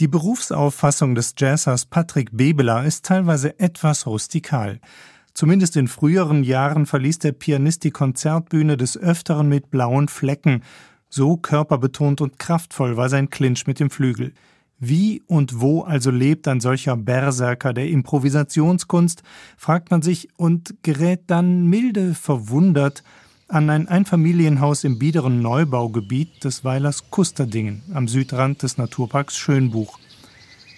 Die Berufsauffassung des Jazzers Patrick Bebeler ist teilweise etwas rustikal. Zumindest in früheren Jahren verließ der Pianist die Konzertbühne des Öfteren mit blauen Flecken. So körperbetont und kraftvoll war sein Clinch mit dem Flügel. Wie und wo also lebt ein solcher Berserker der Improvisationskunst, fragt man sich und gerät dann milde verwundert an ein Einfamilienhaus im biederen Neubaugebiet des Weilers Kusterdingen am Südrand des Naturparks Schönbuch.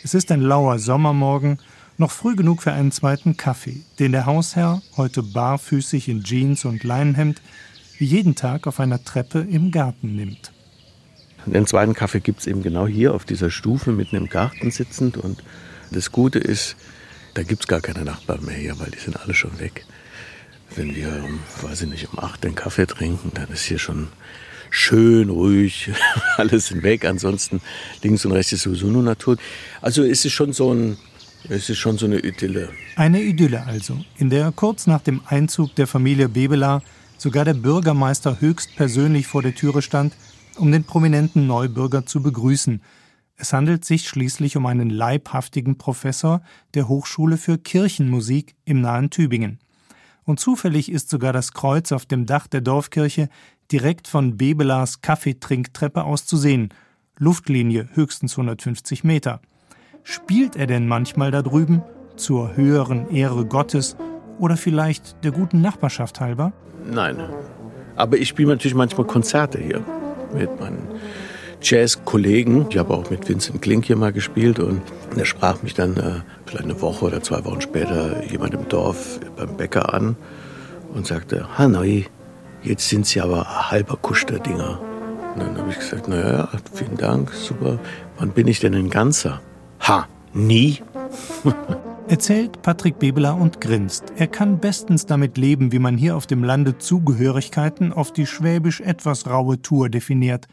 Es ist ein lauer Sommermorgen, noch früh genug für einen zweiten Kaffee, den der Hausherr, heute barfüßig in Jeans und Leinenhemd, wie jeden Tag auf einer Treppe im Garten nimmt. Den zweiten Kaffee gibt es eben genau hier auf dieser Stufe mitten im Garten sitzend. Und das Gute ist, da gibt es gar keine Nachbarn mehr hier, weil die sind alle schon weg. Wenn wir, weiß ich nicht, um acht den Kaffee trinken, dann ist hier schon schön ruhig, alles sind weg. Ansonsten links und rechts ist sowieso nur Natur. Also es ist schon so ein es schon so eine Idylle. Eine Idylle also, in der kurz nach dem Einzug der Familie Bebela sogar der Bürgermeister höchstpersönlich vor der Türe stand, um den prominenten Neubürger zu begrüßen. Es handelt sich schließlich um einen leibhaftigen Professor der Hochschule für Kirchenmusik im nahen Tübingen. Und zufällig ist sogar das Kreuz auf dem Dach der Dorfkirche direkt von Bebelas Kaffeetrinktreppe aus zu sehen. Luftlinie höchstens 150 Meter. Spielt er denn manchmal da drüben zur höheren Ehre Gottes oder vielleicht der guten Nachbarschaft halber? Nein. Aber ich spiele natürlich manchmal Konzerte hier mit meinen Jazz-Kollegen. Ich habe auch mit Vincent Klink hier mal gespielt und er sprach mich dann äh, vielleicht eine Woche oder zwei Wochen später jemand im Dorf beim Bäcker an und sagte, Hanoi, jetzt sind Sie aber halber Kusch Dinger. Und dann habe ich gesagt, naja, vielen Dank, super. Wann bin ich denn ein Ganzer? Ha, nie. Erzählt Patrick Bebeler und grinst. Er kann bestens damit leben, wie man hier auf dem Lande Zugehörigkeiten auf die schwäbisch etwas raue Tour definiert.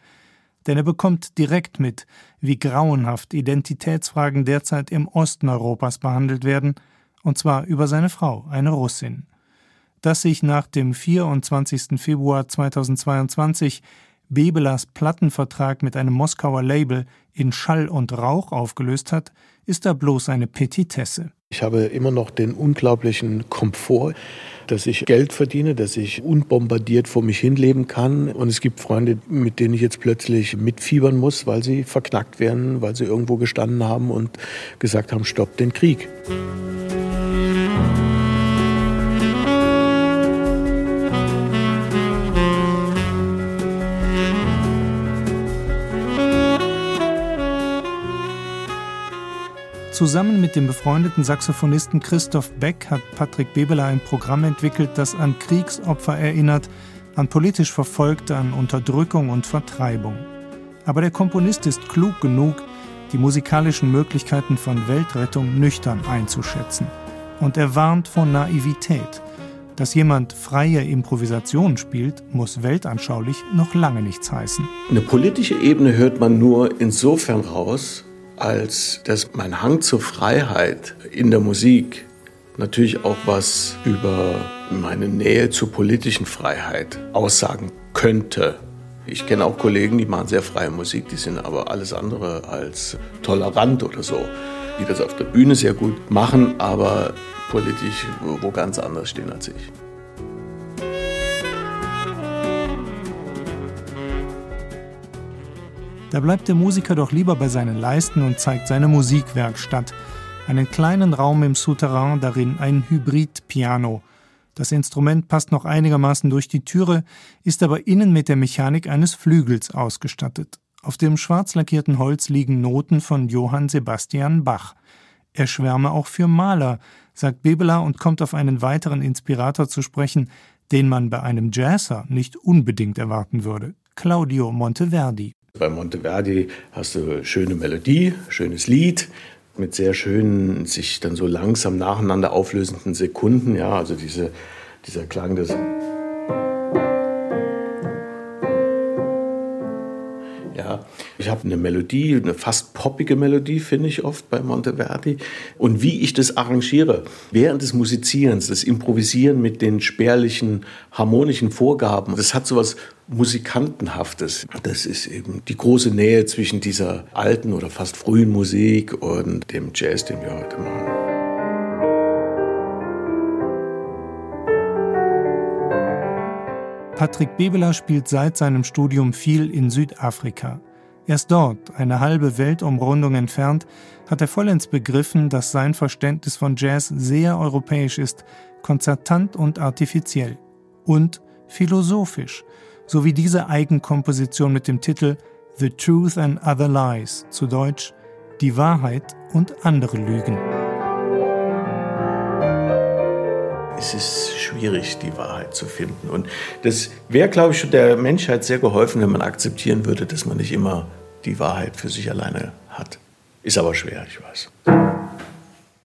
Denn er bekommt direkt mit, wie grauenhaft Identitätsfragen derzeit im Osten Europas behandelt werden, und zwar über seine Frau, eine Russin. Dass sich nach dem 24. Februar 2022 Bebelers Plattenvertrag mit einem Moskauer Label in Schall und Rauch aufgelöst hat, ist da bloß eine Petitesse. Ich habe immer noch den unglaublichen Komfort, dass ich Geld verdiene, dass ich unbombardiert vor mich hinleben kann. Und es gibt Freunde, mit denen ich jetzt plötzlich mitfiebern muss, weil sie verknackt werden, weil sie irgendwo gestanden haben und gesagt haben, stopp den Krieg. Zusammen mit dem befreundeten Saxophonisten Christoph Beck hat Patrick Bebeler ein Programm entwickelt, das an Kriegsopfer erinnert, an politisch Verfolgte, an Unterdrückung und Vertreibung. Aber der Komponist ist klug genug, die musikalischen Möglichkeiten von Weltrettung nüchtern einzuschätzen. Und er warnt vor Naivität. Dass jemand freie Improvisation spielt, muss weltanschaulich noch lange nichts heißen. Eine politische Ebene hört man nur insofern raus, als dass mein Hang zur Freiheit in der Musik natürlich auch was über meine Nähe zur politischen Freiheit aussagen könnte. Ich kenne auch Kollegen, die machen sehr freie Musik, die sind aber alles andere als tolerant oder so, die das auf der Bühne sehr gut machen, aber politisch wo ganz anders stehen als ich. Da bleibt der Musiker doch lieber bei seinen Leisten und zeigt seine Musikwerkstatt. Einen kleinen Raum im Souterrain, darin ein Hybrid-Piano. Das Instrument passt noch einigermaßen durch die Türe, ist aber innen mit der Mechanik eines Flügels ausgestattet. Auf dem schwarz lackierten Holz liegen Noten von Johann Sebastian Bach. Er schwärme auch für Maler, sagt Bebeler und kommt auf einen weiteren Inspirator zu sprechen, den man bei einem Jazzer nicht unbedingt erwarten würde. Claudio Monteverdi. Bei Monteverdi hast du schöne Melodie, schönes Lied mit sehr schönen, sich dann so langsam nacheinander auflösenden Sekunden. Ja, also diese, dieser Klang des. Ich habe eine Melodie, eine fast poppige Melodie, finde ich oft bei Monteverdi. Und wie ich das arrangiere, während des Musizierens, das Improvisieren mit den spärlichen harmonischen Vorgaben, das hat so was Musikantenhaftes. Das ist eben die große Nähe zwischen dieser alten oder fast frühen Musik und dem Jazz, den wir heute machen. Patrick Bebeler spielt seit seinem Studium viel in Südafrika. Erst dort, eine halbe Weltumrundung entfernt, hat er vollends begriffen, dass sein Verständnis von Jazz sehr europäisch ist, konzertant und artifiziell und philosophisch, so wie diese Eigenkomposition mit dem Titel The Truth and Other Lies, zu Deutsch Die Wahrheit und andere Lügen. Es ist schwierig, die Wahrheit zu finden. Und das wäre, glaube ich, der Menschheit sehr geholfen, wenn man akzeptieren würde, dass man nicht immer die Wahrheit für sich alleine hat. Ist aber schwer, ich weiß.